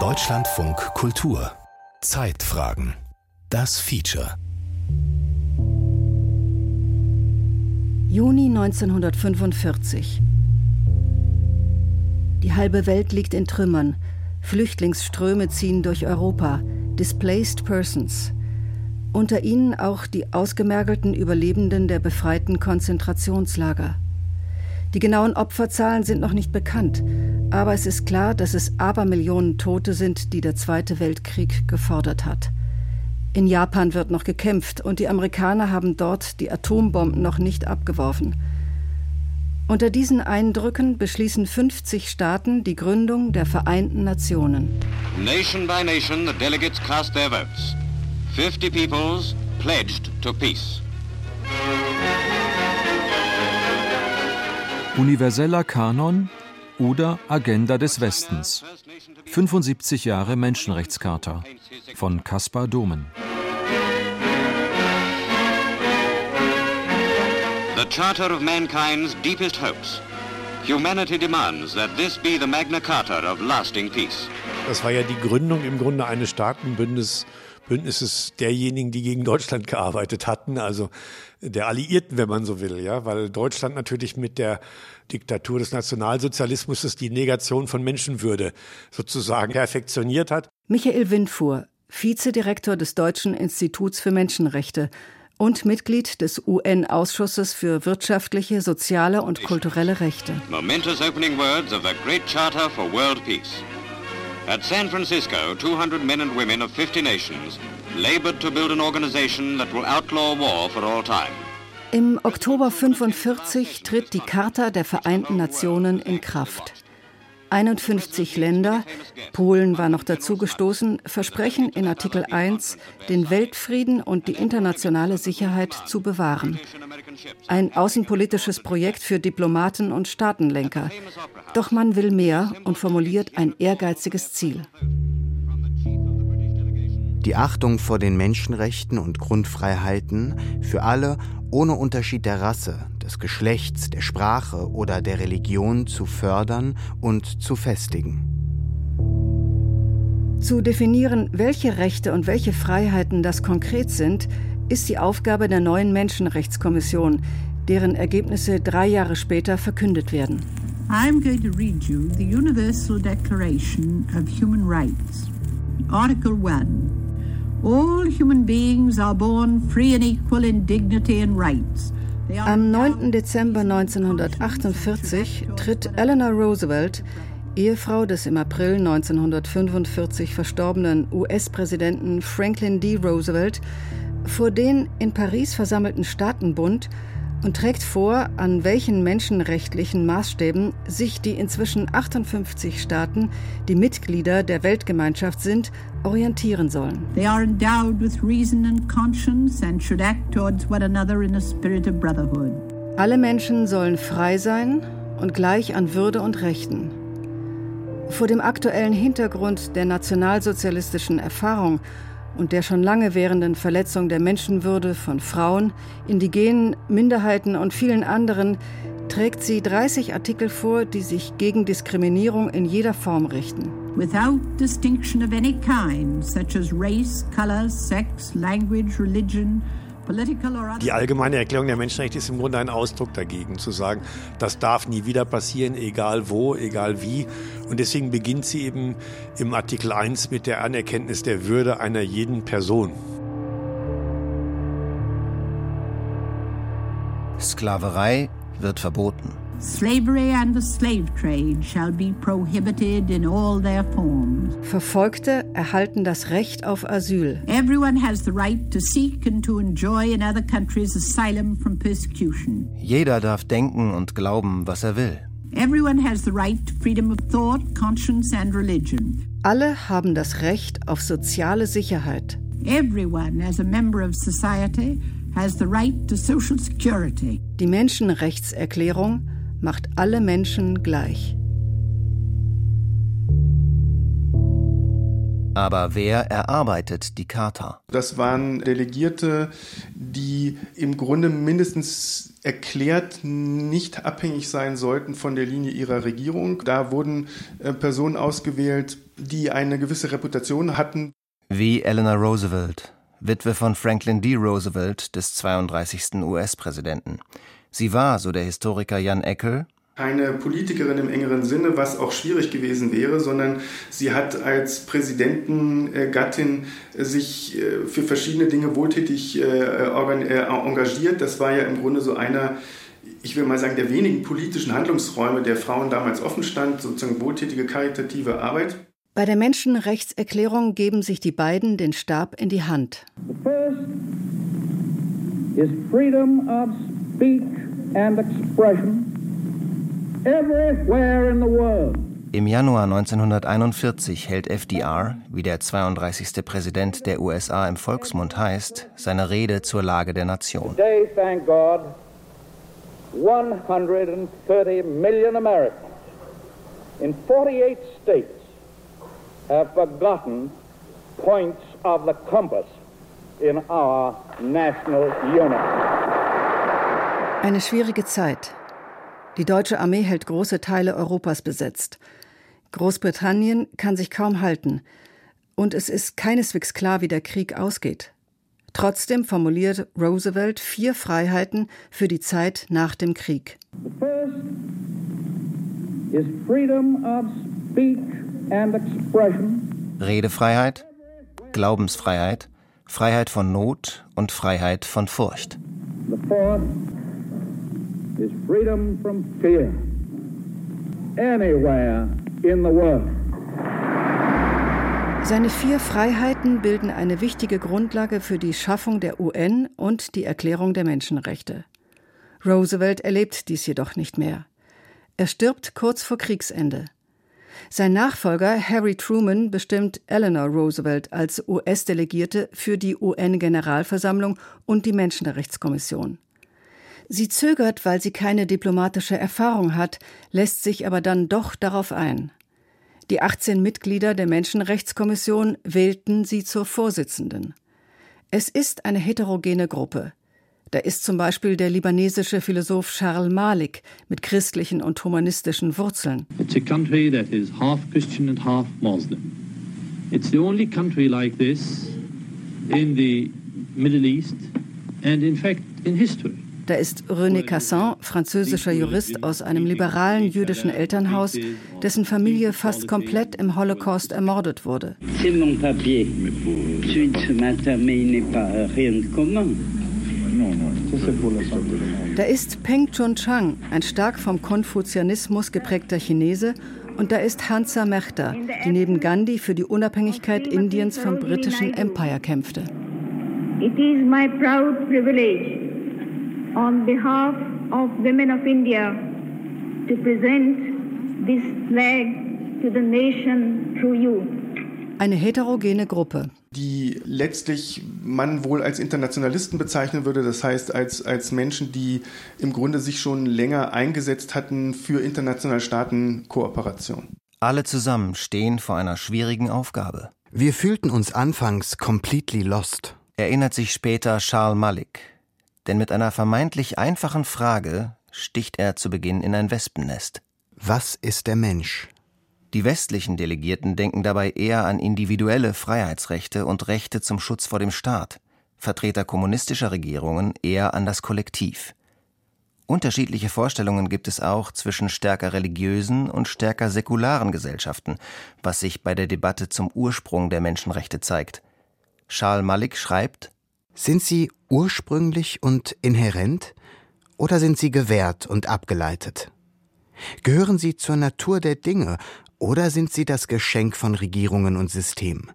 Deutschlandfunk Kultur Zeitfragen Das Feature Juni 1945 Die halbe Welt liegt in Trümmern. Flüchtlingsströme ziehen durch Europa. Displaced Persons. Unter ihnen auch die ausgemergelten Überlebenden der befreiten Konzentrationslager. Die genauen Opferzahlen sind noch nicht bekannt, aber es ist klar, dass es Abermillionen Tote sind, die der Zweite Weltkrieg gefordert hat. In Japan wird noch gekämpft und die Amerikaner haben dort die Atombomben noch nicht abgeworfen. Unter diesen Eindrücken beschließen 50 Staaten die Gründung der Vereinten Nationen. Nation by nation, the delegates cast their votes. 50 peoples pledged to peace. Universeller Kanon oder Agenda des Westens. 75 Jahre Menschenrechtscharta von Caspar Domen. The Charter of Mankind's deepest hopes. Humanity demands that this be the Magna Carta of lasting peace. Das war ja die Gründung im Grunde eines Staatenbündnisses Bündnisses derjenigen, die gegen Deutschland gearbeitet hatten, also der Alliierten, wenn man so will, ja, weil Deutschland natürlich mit der Diktatur des Nationalsozialismus die Negation von Menschenwürde sozusagen perfektioniert hat. Michael Windfuhr, Vizedirektor des Deutschen Instituts für Menschenrechte und Mitglied des UN-Ausschusses für wirtschaftliche, soziale und kulturelle Rechte. Momentous opening words of the Great Charter for World Peace. At San Francisco, 200 men and women of 50 nations labored to build an organization that will outlaw war for all time. Im Oktober 45 tritt die Charta der Vereinten Nationen in Kraft. 51 Länder, Polen war noch dazugestoßen, versprechen in Artikel 1, den Weltfrieden und die internationale Sicherheit zu bewahren. Ein außenpolitisches Projekt für Diplomaten und Staatenlenker. Doch man will mehr und formuliert ein ehrgeiziges Ziel. Die Achtung vor den Menschenrechten und Grundfreiheiten für alle ohne Unterschied der Rasse, des Geschlechts, der Sprache oder der Religion zu fördern und zu festigen. Zu definieren, welche Rechte und welche Freiheiten das konkret sind, ist die Aufgabe der neuen Menschenrechtskommission, deren Ergebnisse drei Jahre später verkündet werden. I'm going to read you the Universal Declaration of Human Rights. Article 1. All human beings are born free and equal in dignity and rights. Am 9. Dezember 1948 tritt Eleanor Roosevelt, Ehefrau des im April 1945 verstorbenen US-Präsidenten Franklin D. Roosevelt, vor den in Paris versammelten Staatenbund und trägt vor, an welchen menschenrechtlichen Maßstäben sich die inzwischen 58 Staaten, die Mitglieder der Weltgemeinschaft sind, orientieren sollen. They are endowed with reason and conscience and should act towards one another in a spirit of brotherhood. Alle Menschen sollen frei sein und gleich an Würde und Rechten. Vor dem aktuellen Hintergrund der nationalsozialistischen Erfahrung und der schon lange währenden Verletzung der Menschenwürde von Frauen, Indigenen, Minderheiten und vielen anderen trägt sie 30 Artikel vor, die sich gegen Diskriminierung in jeder Form richten. Without distinction of any kind, such as race, color, sex, language, religion, die allgemeine Erklärung der Menschenrechte ist im Grunde ein Ausdruck dagegen, zu sagen, das darf nie wieder passieren, egal wo, egal wie. Und deswegen beginnt sie eben im Artikel 1 mit der Anerkenntnis der Würde einer jeden Person. Sklaverei wird verboten. Slavery and the slave trade shall be prohibited in all their forms. Verfolgte erhalten das Recht auf Asyl. Everyone has the right to seek and to enjoy in other countries asylum from persecution. Jeder darf denken und glauben, was er will. Everyone has the right to freedom of thought, conscience and religion. Alle haben das Recht auf soziale Sicherheit. Everyone as a member of society has the right to social security. Die Menschenrechtserklärung macht alle Menschen gleich. Aber wer erarbeitet die Charta? Das waren Delegierte, die im Grunde mindestens erklärt nicht abhängig sein sollten von der Linie ihrer Regierung. Da wurden äh, Personen ausgewählt, die eine gewisse Reputation hatten. Wie Eleanor Roosevelt, Witwe von Franklin D. Roosevelt, des 32. US-Präsidenten. Sie war, so der Historiker Jan Eckel, keine Politikerin im engeren Sinne, was auch schwierig gewesen wäre, sondern sie hat als Präsidentengattin sich äh, für verschiedene Dinge wohltätig äh, äh, engagiert. Das war ja im Grunde so einer, ich will mal sagen, der wenigen politischen Handlungsräume der Frauen damals offen stand, sozusagen wohltätige karitative Arbeit. Bei der Menschenrechtserklärung geben sich die beiden den Stab in die Hand. The first is freedom of speech and expression im Januar 1941 hält FDR, wie der 32. Präsident der USA im Volksmund heißt, seine Rede zur Lage der Nation. Today, thank God, 130 million Americans in 48 states have forgotten points of the compass in our national unity. Eine schwierige Zeit. Die deutsche Armee hält große Teile Europas besetzt. Großbritannien kann sich kaum halten. Und es ist keineswegs klar, wie der Krieg ausgeht. Trotzdem formuliert Roosevelt vier Freiheiten für die Zeit nach dem Krieg. Redefreiheit, Glaubensfreiheit, Freiheit von Not und Freiheit von Furcht is freedom from fear anywhere in the world. Seine vier Freiheiten bilden eine wichtige Grundlage für die Schaffung der UN und die Erklärung der Menschenrechte. Roosevelt erlebt dies jedoch nicht mehr. Er stirbt kurz vor Kriegsende. Sein Nachfolger Harry Truman bestimmt Eleanor Roosevelt als US-Delegierte für die UN-Generalversammlung und die Menschenrechtskommission. Sie zögert, weil sie keine diplomatische Erfahrung hat, lässt sich aber dann doch darauf ein. Die 18 Mitglieder der Menschenrechtskommission wählten sie zur Vorsitzenden. Es ist eine heterogene Gruppe. Da ist zum Beispiel der libanesische Philosoph Charles Malik mit christlichen und humanistischen Wurzeln. It's a country that is half Christian and half Muslim. It's the only country like this in the Middle East and in fact in history. Da ist René Cassin, französischer Jurist aus einem liberalen jüdischen Elternhaus, dessen Familie fast komplett im Holocaust ermordet wurde. Da ist Peng Chun-Chang, ein stark vom Konfuzianismus geprägter Chinese, und da ist Hansa Mehta, die neben Gandhi für die Unabhängigkeit Indiens vom britischen Empire kämpfte. It is my proud privilege on behalf of women of India to present this flag to the nation through you. Eine heterogene Gruppe. Die letztlich man wohl als Internationalisten bezeichnen würde, das heißt als, als Menschen, die im Grunde sich schon länger eingesetzt hatten für internationale Staatenkooperation. Alle zusammen stehen vor einer schwierigen Aufgabe. Wir fühlten uns anfangs completely lost. Erinnert sich später Charles Malik, denn mit einer vermeintlich einfachen Frage sticht er zu Beginn in ein Wespennest. Was ist der Mensch? Die westlichen Delegierten denken dabei eher an individuelle Freiheitsrechte und Rechte zum Schutz vor dem Staat, Vertreter kommunistischer Regierungen eher an das Kollektiv. Unterschiedliche Vorstellungen gibt es auch zwischen stärker religiösen und stärker säkularen Gesellschaften, was sich bei der Debatte zum Ursprung der Menschenrechte zeigt. Charles Malik schreibt sind sie ursprünglich und inhärent oder sind sie gewährt und abgeleitet? Gehören sie zur Natur der Dinge oder sind sie das Geschenk von Regierungen und Systemen?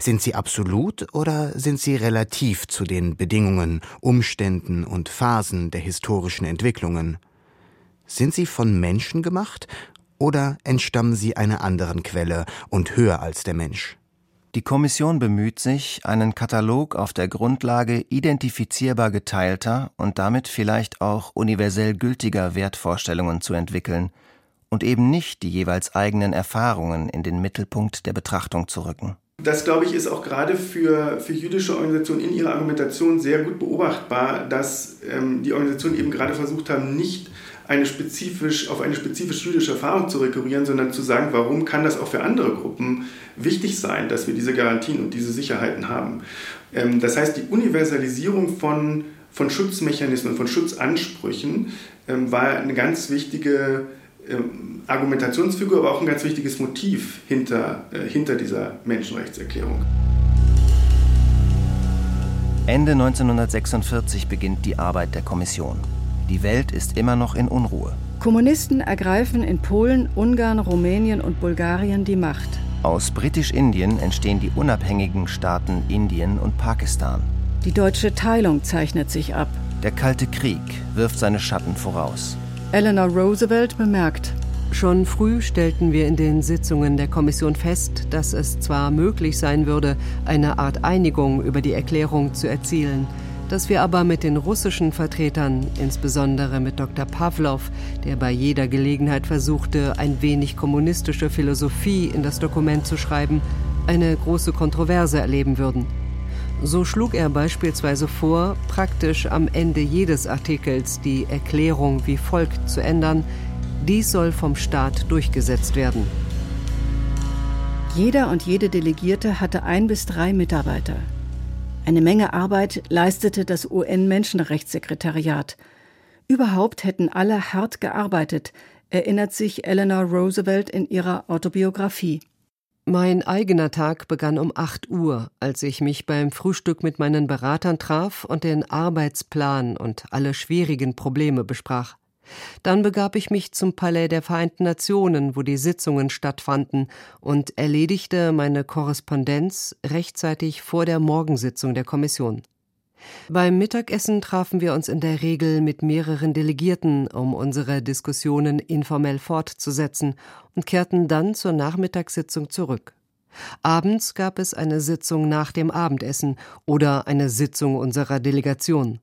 Sind sie absolut oder sind sie relativ zu den Bedingungen, Umständen und Phasen der historischen Entwicklungen? Sind sie von Menschen gemacht oder entstammen sie einer anderen Quelle und höher als der Mensch? Die Kommission bemüht sich, einen Katalog auf der Grundlage identifizierbar geteilter und damit vielleicht auch universell gültiger Wertvorstellungen zu entwickeln und eben nicht die jeweils eigenen Erfahrungen in den Mittelpunkt der Betrachtung zu rücken. das, glaube ich, ist auch gerade für, für jüdische Organisationen in ihrer Argumentation sehr gut beobachtbar, dass ähm, die Organisationen eben gerade versucht haben, nicht eine spezifisch, auf eine spezifisch jüdische Erfahrung zu rekurrieren, sondern zu sagen, warum kann das auch für andere Gruppen wichtig sein, dass wir diese Garantien und diese Sicherheiten haben. Ähm, das heißt, die Universalisierung von, von Schutzmechanismen, von Schutzansprüchen ähm, war eine ganz wichtige ähm, Argumentationsfigur, aber auch ein ganz wichtiges Motiv hinter, äh, hinter dieser Menschenrechtserklärung. Ende 1946 beginnt die Arbeit der Kommission. Die Welt ist immer noch in Unruhe. Kommunisten ergreifen in Polen, Ungarn, Rumänien und Bulgarien die Macht. Aus Britisch-Indien entstehen die unabhängigen Staaten Indien und Pakistan. Die deutsche Teilung zeichnet sich ab. Der Kalte Krieg wirft seine Schatten voraus. Eleanor Roosevelt bemerkt, Schon früh stellten wir in den Sitzungen der Kommission fest, dass es zwar möglich sein würde, eine Art Einigung über die Erklärung zu erzielen, dass wir aber mit den russischen Vertretern, insbesondere mit Dr. Pavlov, der bei jeder Gelegenheit versuchte, ein wenig kommunistische Philosophie in das Dokument zu schreiben, eine große Kontroverse erleben würden. So schlug er beispielsweise vor, praktisch am Ende jedes Artikels die Erklärung wie folgt zu ändern, dies soll vom Staat durchgesetzt werden. Jeder und jede Delegierte hatte ein bis drei Mitarbeiter. Eine Menge Arbeit leistete das UN-Menschenrechtssekretariat. Überhaupt hätten alle hart gearbeitet, erinnert sich Eleanor Roosevelt in ihrer Autobiografie. Mein eigener Tag begann um 8 Uhr, als ich mich beim Frühstück mit meinen Beratern traf und den Arbeitsplan und alle schwierigen Probleme besprach. Dann begab ich mich zum Palais der Vereinten Nationen, wo die Sitzungen stattfanden, und erledigte meine Korrespondenz rechtzeitig vor der Morgensitzung der Kommission. Beim Mittagessen trafen wir uns in der Regel mit mehreren Delegierten, um unsere Diskussionen informell fortzusetzen, und kehrten dann zur Nachmittagssitzung zurück. Abends gab es eine Sitzung nach dem Abendessen oder eine Sitzung unserer Delegation.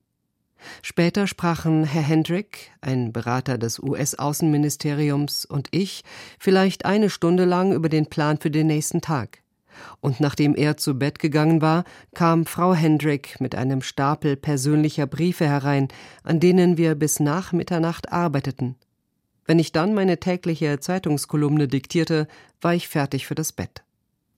Später sprachen Herr Hendrick, ein Berater des US-Außenministeriums, und ich vielleicht eine Stunde lang über den Plan für den nächsten Tag. Und nachdem er zu Bett gegangen war, kam Frau Hendrick mit einem Stapel persönlicher Briefe herein, an denen wir bis nach Mitternacht arbeiteten. Wenn ich dann meine tägliche Zeitungskolumne diktierte, war ich fertig für das Bett.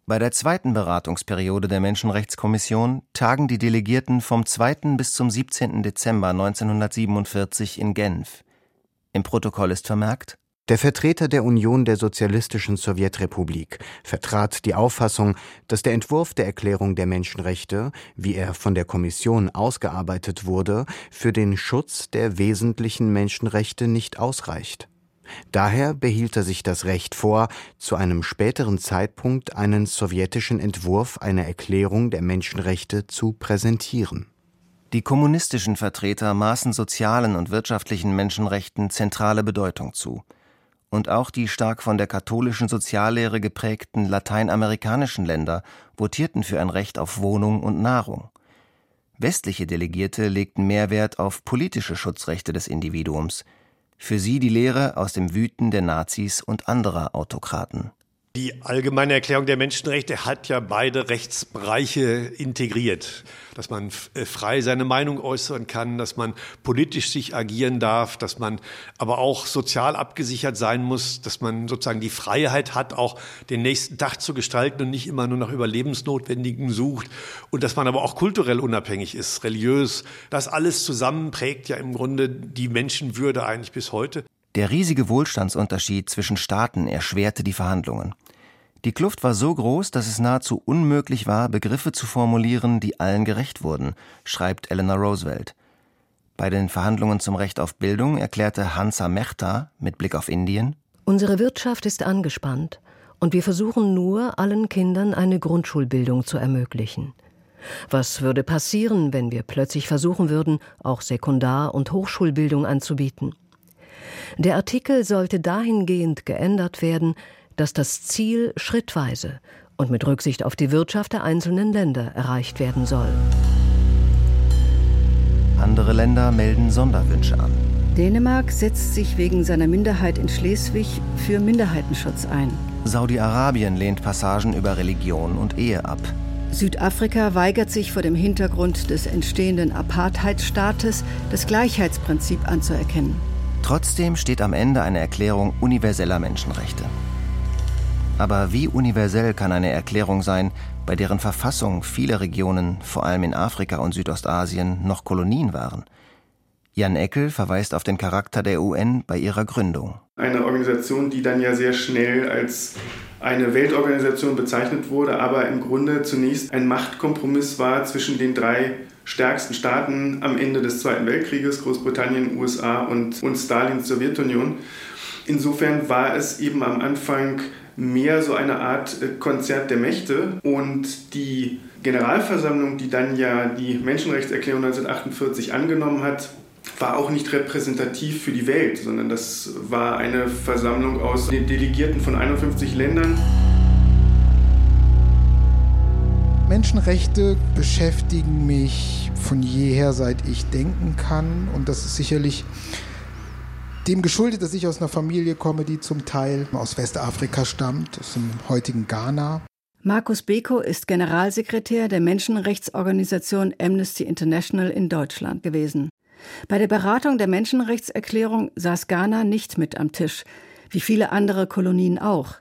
Bei der zweiten Beratungsperiode der Menschenrechtskommission tagen die Delegierten vom 2. bis zum 17. Dezember 1947 in Genf. Im Protokoll ist vermerkt, der Vertreter der Union der Sozialistischen Sowjetrepublik vertrat die Auffassung, dass der Entwurf der Erklärung der Menschenrechte, wie er von der Kommission ausgearbeitet wurde, für den Schutz der wesentlichen Menschenrechte nicht ausreicht. Daher behielt er sich das Recht vor, zu einem späteren Zeitpunkt einen sowjetischen Entwurf einer Erklärung der Menschenrechte zu präsentieren. Die kommunistischen Vertreter maßen sozialen und wirtschaftlichen Menschenrechten zentrale Bedeutung zu. Und auch die stark von der katholischen Soziallehre geprägten lateinamerikanischen Länder votierten für ein Recht auf Wohnung und Nahrung. Westliche Delegierte legten Mehrwert auf politische Schutzrechte des Individuums, für sie die Lehre aus dem Wüten der Nazis und anderer Autokraten. Die Allgemeine Erklärung der Menschenrechte hat ja beide Rechtsbereiche integriert, dass man äh, frei seine Meinung äußern kann, dass man politisch sich agieren darf, dass man aber auch sozial abgesichert sein muss, dass man sozusagen die Freiheit hat, auch den nächsten Tag zu gestalten und nicht immer nur nach Überlebensnotwendigen sucht und dass man aber auch kulturell unabhängig ist, religiös. Das alles zusammen prägt ja im Grunde die Menschenwürde eigentlich bis heute. Der riesige Wohlstandsunterschied zwischen Staaten erschwerte die Verhandlungen. Die Kluft war so groß, dass es nahezu unmöglich war, Begriffe zu formulieren, die allen gerecht wurden, schreibt Eleanor Roosevelt. Bei den Verhandlungen zum Recht auf Bildung erklärte Hansa Mehta mit Blick auf Indien Unsere Wirtschaft ist angespannt und wir versuchen nur, allen Kindern eine Grundschulbildung zu ermöglichen. Was würde passieren, wenn wir plötzlich versuchen würden, auch Sekundar- und Hochschulbildung anzubieten? Der Artikel sollte dahingehend geändert werden, dass das Ziel schrittweise und mit Rücksicht auf die Wirtschaft der einzelnen Länder erreicht werden soll. Andere Länder melden Sonderwünsche an. Dänemark setzt sich wegen seiner Minderheit in Schleswig für Minderheitenschutz ein. Saudi-Arabien lehnt Passagen über Religion und Ehe ab. Südafrika weigert sich vor dem Hintergrund des entstehenden Apartheidstaates, das Gleichheitsprinzip anzuerkennen. Trotzdem steht am Ende eine Erklärung universeller Menschenrechte. Aber wie universell kann eine Erklärung sein, bei deren Verfassung viele Regionen, vor allem in Afrika und Südostasien, noch Kolonien waren? Jan Eckel verweist auf den Charakter der UN bei ihrer Gründung. Eine Organisation, die dann ja sehr schnell als eine Weltorganisation bezeichnet wurde, aber im Grunde zunächst ein Machtkompromiss war zwischen den drei stärksten Staaten am Ende des Zweiten Weltkrieges, Großbritannien, USA und, und Stalins Sowjetunion. Insofern war es eben am Anfang mehr so eine Art äh, Konzert der Mächte und die Generalversammlung, die dann ja die Menschenrechtserklärung 1948 angenommen hat, war auch nicht repräsentativ für die Welt, sondern das war eine Versammlung aus den Delegierten von 51 Ländern. Menschenrechte beschäftigen mich von jeher, seit ich denken kann. Und das ist sicherlich dem geschuldet, dass ich aus einer Familie komme, die zum Teil aus Westafrika stammt, aus dem heutigen Ghana. Markus Beko ist Generalsekretär der Menschenrechtsorganisation Amnesty International in Deutschland gewesen. Bei der Beratung der Menschenrechtserklärung saß Ghana nicht mit am Tisch, wie viele andere Kolonien auch.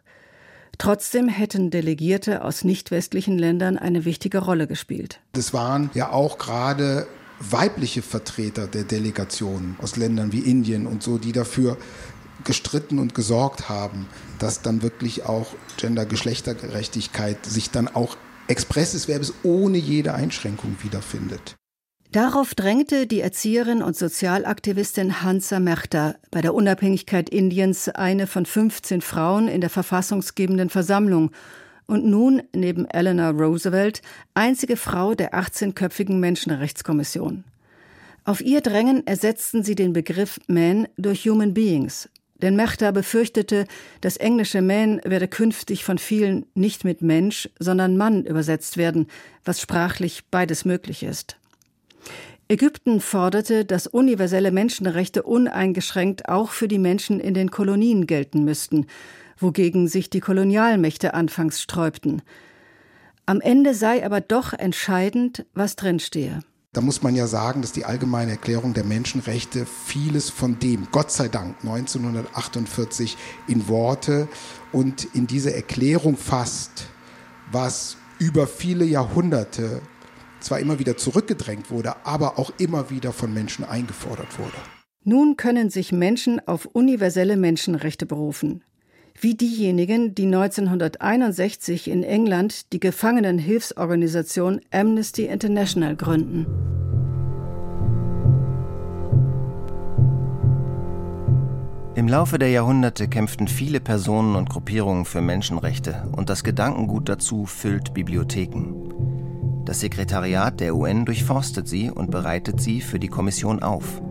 Trotzdem hätten Delegierte aus nicht westlichen Ländern eine wichtige Rolle gespielt. Das waren ja auch gerade weibliche Vertreter der Delegation aus Ländern wie Indien und so, die dafür gestritten und gesorgt haben, dass dann wirklich auch Gender-Geschlechtergerechtigkeit sich dann auch expresses Verbes ohne jede Einschränkung wiederfindet. Darauf drängte die Erzieherin und Sozialaktivistin Hansa Mehta bei der Unabhängigkeit Indiens eine von 15 Frauen in der verfassungsgebenden Versammlung und nun neben Eleanor Roosevelt einzige Frau der 18-köpfigen Menschenrechtskommission. Auf ihr Drängen ersetzten sie den Begriff Man durch Human Beings, denn Mehta befürchtete, das englische Man werde künftig von vielen nicht mit Mensch, sondern Mann übersetzt werden, was sprachlich beides möglich ist. Ägypten forderte, dass universelle Menschenrechte uneingeschränkt auch für die Menschen in den Kolonien gelten müssten, wogegen sich die Kolonialmächte anfangs sträubten. Am Ende sei aber doch entscheidend, was drinstehe. Da muss man ja sagen, dass die Allgemeine Erklärung der Menschenrechte vieles von dem, Gott sei Dank, 1948 in Worte und in diese Erklärung fasst, was über viele Jahrhunderte zwar immer wieder zurückgedrängt wurde, aber auch immer wieder von Menschen eingefordert wurde. Nun können sich Menschen auf universelle Menschenrechte berufen, wie diejenigen, die 1961 in England die Gefangenenhilfsorganisation Amnesty International gründen. Im Laufe der Jahrhunderte kämpften viele Personen und Gruppierungen für Menschenrechte und das Gedankengut dazu füllt Bibliotheken. Das Sekretariat der UN durchforstet sie und bereitet sie für die Kommission auf.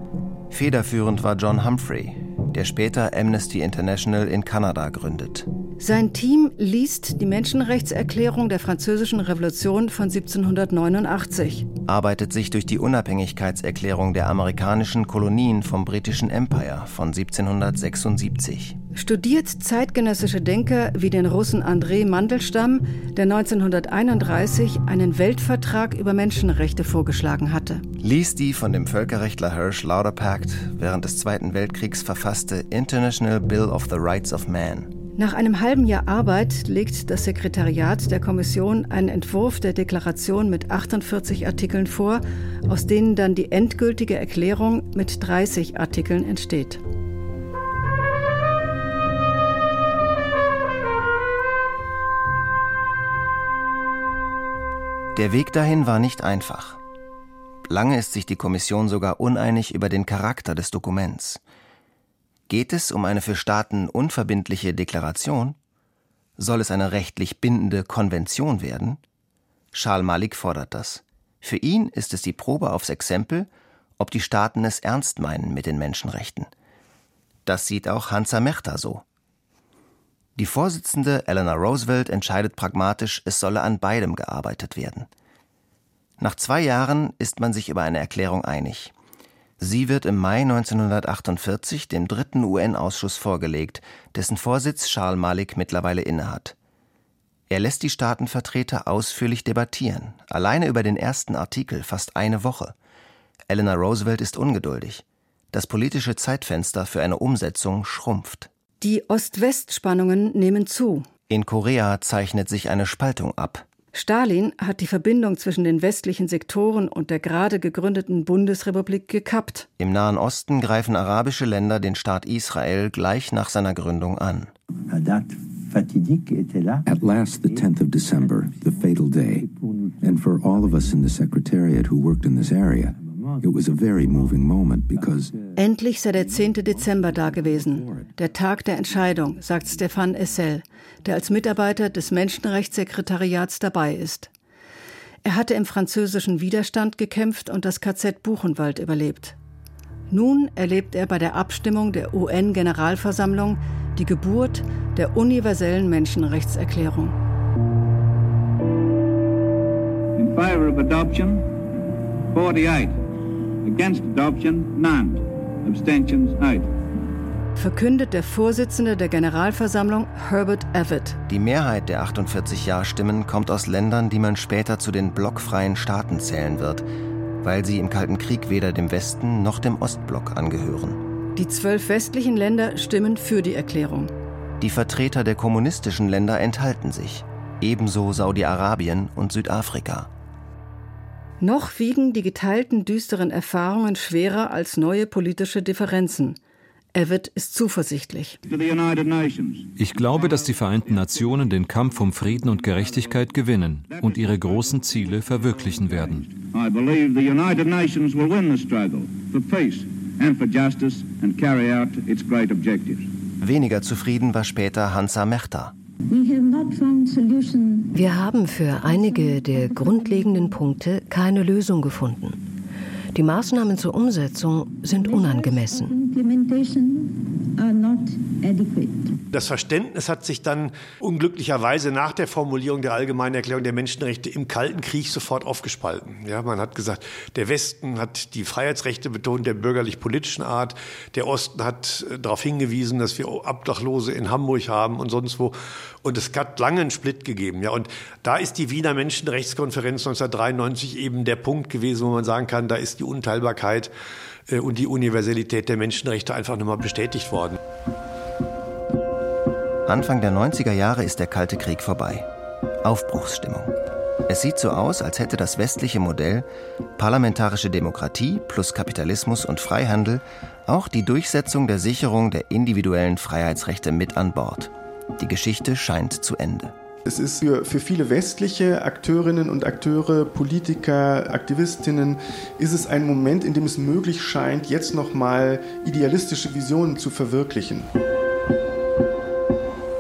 Federführend war John Humphrey, der später Amnesty International in Kanada gründet. Sein Team liest die Menschenrechtserklärung der Französischen Revolution von 1789, arbeitet sich durch die Unabhängigkeitserklärung der amerikanischen Kolonien vom britischen Empire von 1776, studiert zeitgenössische Denker wie den Russen André Mandelstam, der 1931 einen Weltvertrag über Menschenrechte vorgeschlagen hatte, liest die von dem Völkerrechtler Hirsch Lauderpact während des Zweiten Weltkriegs verfasste International Bill of the Rights of Man nach einem halben Jahr Arbeit legt das Sekretariat der Kommission einen Entwurf der Deklaration mit 48 Artikeln vor, aus denen dann die endgültige Erklärung mit 30 Artikeln entsteht. Der Weg dahin war nicht einfach. Lange ist sich die Kommission sogar uneinig über den Charakter des Dokuments. Geht es um eine für Staaten unverbindliche Deklaration? Soll es eine rechtlich bindende Konvention werden? Charles Malik fordert das. Für ihn ist es die Probe aufs Exempel, ob die Staaten es ernst meinen mit den Menschenrechten. Das sieht auch Hansa Mechta so. Die Vorsitzende Eleanor Roosevelt entscheidet pragmatisch, es solle an beidem gearbeitet werden. Nach zwei Jahren ist man sich über eine Erklärung einig. Sie wird im Mai 1948 dem dritten UN-Ausschuss vorgelegt, dessen Vorsitz Charles Malik mittlerweile innehat. Er lässt die Staatenvertreter ausführlich debattieren, alleine über den ersten Artikel fast eine Woche. Eleanor Roosevelt ist ungeduldig. Das politische Zeitfenster für eine Umsetzung schrumpft. Die Ost-West-Spannungen nehmen zu. In Korea zeichnet sich eine Spaltung ab. Stalin hat die Verbindung zwischen den westlichen Sektoren und der gerade gegründeten Bundesrepublik gekappt. Im Nahen Osten greifen arabische Länder den Staat Israel gleich nach seiner Gründung an. At last, the 10th of December, the fatal day. And for all of us in the Secretariat who worked in this area, it was a very moving moment because Endlich sei der 10. Dezember da gewesen, der Tag der Entscheidung, sagt Stefan Essel, der als Mitarbeiter des Menschenrechtssekretariats dabei ist. Er hatte im französischen Widerstand gekämpft und das KZ Buchenwald überlebt. Nun erlebt er bei der Abstimmung der UN-Generalversammlung die Geburt der universellen Menschenrechtserklärung. In favor of adoption, 48. Against adoption, none. Abstentions, 8. Verkündet der Vorsitzende der Generalversammlung Herbert Evett. Die Mehrheit der 48 Ja-Stimmen kommt aus Ländern, die man später zu den blockfreien Staaten zählen wird, weil sie im Kalten Krieg weder dem Westen noch dem Ostblock angehören. Die zwölf westlichen Länder stimmen für die Erklärung. Die Vertreter der kommunistischen Länder enthalten sich, ebenso Saudi-Arabien und Südafrika. Noch wiegen die geteilten düsteren Erfahrungen schwerer als neue politische Differenzen. Evett ist zuversichtlich. Ich glaube, dass die Vereinten Nationen den Kampf um Frieden und Gerechtigkeit gewinnen und ihre großen Ziele verwirklichen werden. I believe the United Nations will win the struggle for peace and for justice and carry out its great objectives. Weniger zufrieden war später Hansa Mechta. Wir haben für einige der grundlegenden Punkte keine Lösung gefunden. Die Maßnahmen zur Umsetzung sind unangemessen. Das Verständnis hat sich dann unglücklicherweise nach der Formulierung der Allgemeinen Erklärung der Menschenrechte im Kalten Krieg sofort aufgespalten. Ja, man hat gesagt, der Westen hat die Freiheitsrechte betont, der bürgerlich-politischen Art. Der Osten hat äh, darauf hingewiesen, dass wir Obdachlose in Hamburg haben und sonst wo. Und es hat lange einen Split gegeben. Ja, und da ist die Wiener Menschenrechtskonferenz 1993 eben der Punkt gewesen, wo man sagen kann, da ist die Unteilbarkeit und die Universalität der Menschenrechte einfach nochmal bestätigt worden. Anfang der 90er Jahre ist der Kalte Krieg vorbei. Aufbruchsstimmung. Es sieht so aus, als hätte das westliche Modell parlamentarische Demokratie plus Kapitalismus und Freihandel auch die Durchsetzung der Sicherung der individuellen Freiheitsrechte mit an Bord. Die Geschichte scheint zu Ende. Es ist für, für viele westliche Akteurinnen und Akteure, Politiker, Aktivistinnen, ist es ein Moment, in dem es möglich scheint, jetzt nochmal idealistische Visionen zu verwirklichen.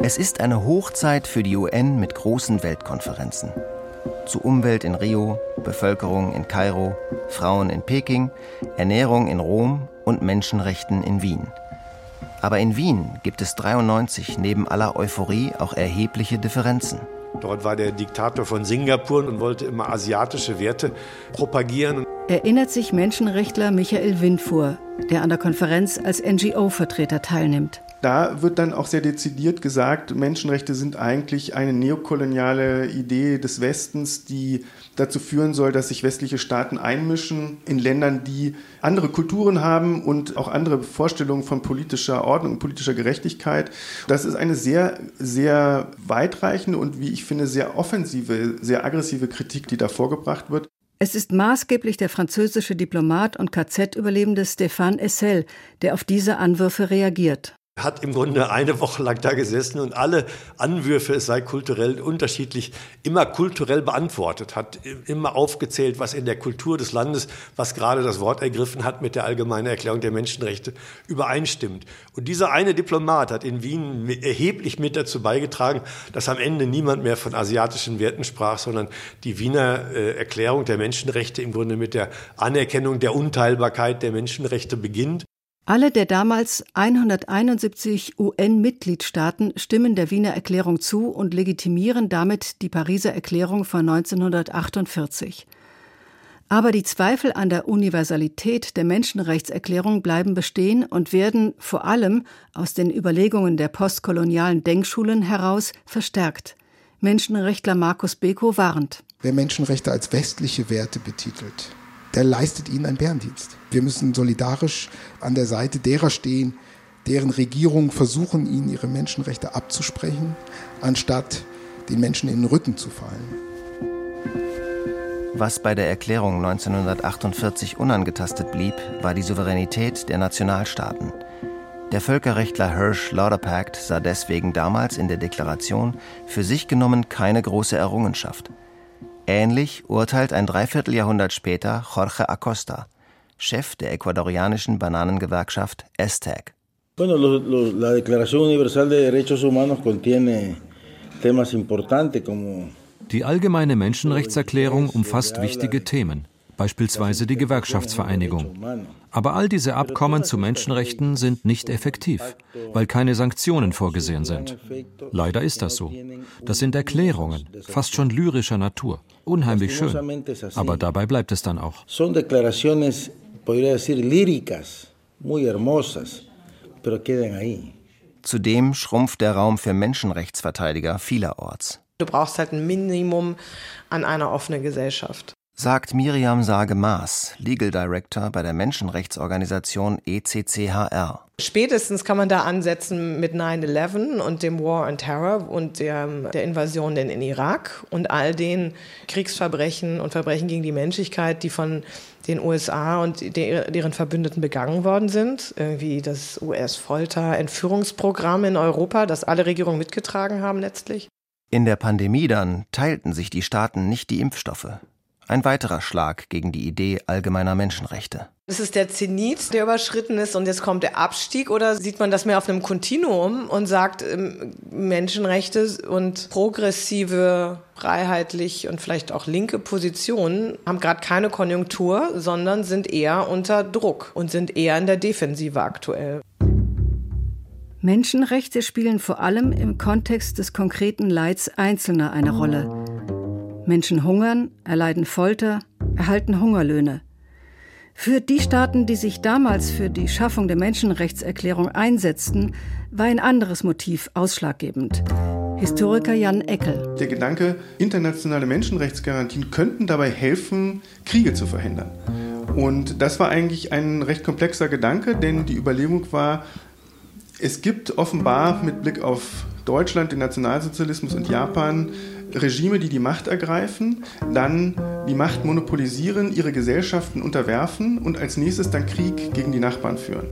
Es ist eine Hochzeit für die UN mit großen Weltkonferenzen. Zu Umwelt in Rio, Bevölkerung in Kairo, Frauen in Peking, Ernährung in Rom und Menschenrechten in Wien. Aber in Wien gibt es 93 neben aller Euphorie auch erhebliche Differenzen. Dort war der Diktator von Singapur und wollte immer asiatische Werte propagieren. Erinnert sich Menschenrechtler Michael Windfuhr, der an der Konferenz als NGO-Vertreter teilnimmt. Da wird dann auch sehr dezidiert gesagt, Menschenrechte sind eigentlich eine neokoloniale Idee des Westens, die dazu führen soll, dass sich westliche Staaten einmischen in Ländern, die andere Kulturen haben und auch andere Vorstellungen von politischer Ordnung und politischer Gerechtigkeit. Das ist eine sehr, sehr weitreichende und wie ich finde, sehr offensive, sehr aggressive Kritik, die da vorgebracht wird. Es ist maßgeblich der französische Diplomat und KZ-Überlebende Stéphane Essel, der auf diese Anwürfe reagiert hat im Grunde eine Woche lang da gesessen und alle Anwürfe, es sei kulturell unterschiedlich, immer kulturell beantwortet, hat immer aufgezählt, was in der Kultur des Landes, was gerade das Wort ergriffen hat, mit der Allgemeinen Erklärung der Menschenrechte übereinstimmt. Und dieser eine Diplomat hat in Wien erheblich mit dazu beigetragen, dass am Ende niemand mehr von asiatischen Werten sprach, sondern die Wiener äh, Erklärung der Menschenrechte im Grunde mit der Anerkennung der Unteilbarkeit der Menschenrechte beginnt. Alle der damals 171 UN-Mitgliedstaaten stimmen der Wiener Erklärung zu und legitimieren damit die Pariser Erklärung von 1948. Aber die Zweifel an der Universalität der Menschenrechtserklärung bleiben bestehen und werden vor allem aus den Überlegungen der postkolonialen Denkschulen heraus verstärkt. Menschenrechtler Markus Beko warnt. Wer Menschenrechte als westliche Werte betitelt, der leistet ihnen einen Bärendienst. Wir müssen solidarisch an der Seite derer stehen, deren Regierungen versuchen, ihnen ihre Menschenrechte abzusprechen, anstatt den Menschen in den Rücken zu fallen. Was bei der Erklärung 1948 unangetastet blieb, war die Souveränität der Nationalstaaten. Der Völkerrechtler Hirsch Lauderpact sah deswegen damals in der Deklaration für sich genommen keine große Errungenschaft. Ähnlich urteilt ein Dreivierteljahrhundert später Jorge Acosta, Chef der ecuadorianischen Bananengewerkschaft ESTAG. Bueno, lo, lo, la Declaración Universal de Derechos Humanos contiene temas importantes como die Allgemeine Menschenrechtserklärung umfasst wichtige Themen, beispielsweise die Gewerkschaftsvereinigung. Aber all diese Abkommen zu Menschenrechten sind nicht effektiv, weil keine Sanktionen vorgesehen sind. Leider ist das so. Das sind Erklärungen, fast schon lyrischer Natur, unheimlich schön. Aber dabei bleibt es dann auch. Zudem schrumpft der Raum für Menschenrechtsverteidiger vielerorts. Du brauchst halt ein Minimum an einer offenen Gesellschaft. Sagt Miriam Sage-Maas, Legal Director bei der Menschenrechtsorganisation ECCHR. Spätestens kann man da ansetzen mit 9-11 und dem War on Terror und der, der Invasion in, in Irak und all den Kriegsverbrechen und Verbrechen gegen die Menschlichkeit, die von den USA und deren Verbündeten begangen worden sind. Irgendwie das US-Folter-Entführungsprogramm in Europa, das alle Regierungen mitgetragen haben letztlich. In der Pandemie dann teilten sich die Staaten nicht die Impfstoffe. Ein weiterer Schlag gegen die Idee allgemeiner Menschenrechte. Ist es der Zenit, der überschritten ist und jetzt kommt der Abstieg oder sieht man das mehr auf einem Kontinuum und sagt, ähm, Menschenrechte und progressive, freiheitlich und vielleicht auch linke Positionen haben gerade keine Konjunktur, sondern sind eher unter Druck und sind eher in der Defensive aktuell. Menschenrechte spielen vor allem im Kontext des konkreten Leids Einzelner eine Rolle. Menschen hungern, erleiden Folter, erhalten Hungerlöhne. Für die Staaten, die sich damals für die Schaffung der Menschenrechtserklärung einsetzten, war ein anderes Motiv ausschlaggebend. Historiker Jan Eckel. Der Gedanke, internationale Menschenrechtsgarantien könnten dabei helfen, Kriege zu verhindern. Und das war eigentlich ein recht komplexer Gedanke, denn die Überlegung war, es gibt offenbar mit Blick auf Deutschland, den Nationalsozialismus und Japan Regime, die die Macht ergreifen, dann die Macht monopolisieren, ihre Gesellschaften unterwerfen und als nächstes dann Krieg gegen die Nachbarn führen.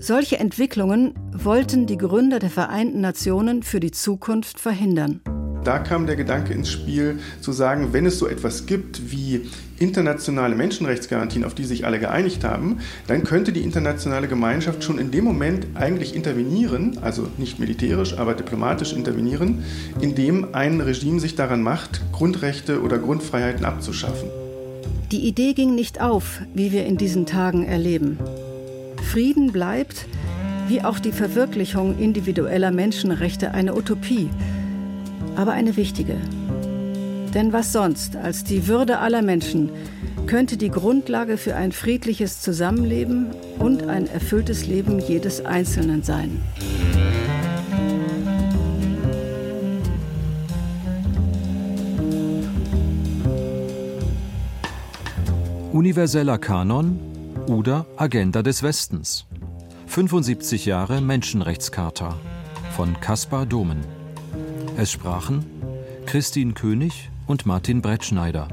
Solche Entwicklungen wollten die Gründer der Vereinten Nationen für die Zukunft verhindern. Da kam der Gedanke ins Spiel, zu sagen, wenn es so etwas gibt wie internationale Menschenrechtsgarantien, auf die sich alle geeinigt haben, dann könnte die internationale Gemeinschaft schon in dem Moment eigentlich intervenieren, also nicht militärisch, aber diplomatisch intervenieren, indem ein Regime sich daran macht, Grundrechte oder Grundfreiheiten abzuschaffen. Die Idee ging nicht auf, wie wir in diesen Tagen erleben. Frieden bleibt, wie auch die Verwirklichung individueller Menschenrechte, eine Utopie aber eine wichtige. Denn was sonst als die Würde aller Menschen könnte die Grundlage für ein friedliches Zusammenleben und ein erfülltes Leben jedes Einzelnen sein. Universeller Kanon oder Agenda des Westens. 75 Jahre Menschenrechtscharta von Caspar Domen. Es sprachen Christine König und Martin Brettschneider.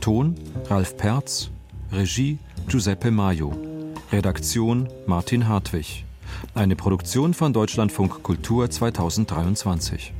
Ton Ralf Perz. Regie Giuseppe Maio. Redaktion Martin Hartwig. Eine Produktion von Deutschlandfunk Kultur 2023.